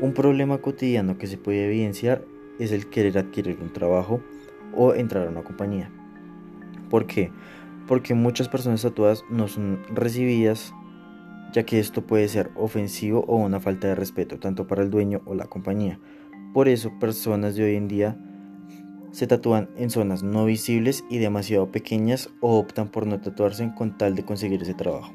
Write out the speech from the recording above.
Un problema cotidiano que se puede evidenciar es el querer adquirir un trabajo o entrar a una compañía. ¿Por qué? Porque muchas personas tatuadas no son recibidas ya que esto puede ser ofensivo o una falta de respeto tanto para el dueño o la compañía. Por eso personas de hoy en día se tatúan en zonas no visibles y demasiado pequeñas o optan por no tatuarse con tal de conseguir ese trabajo.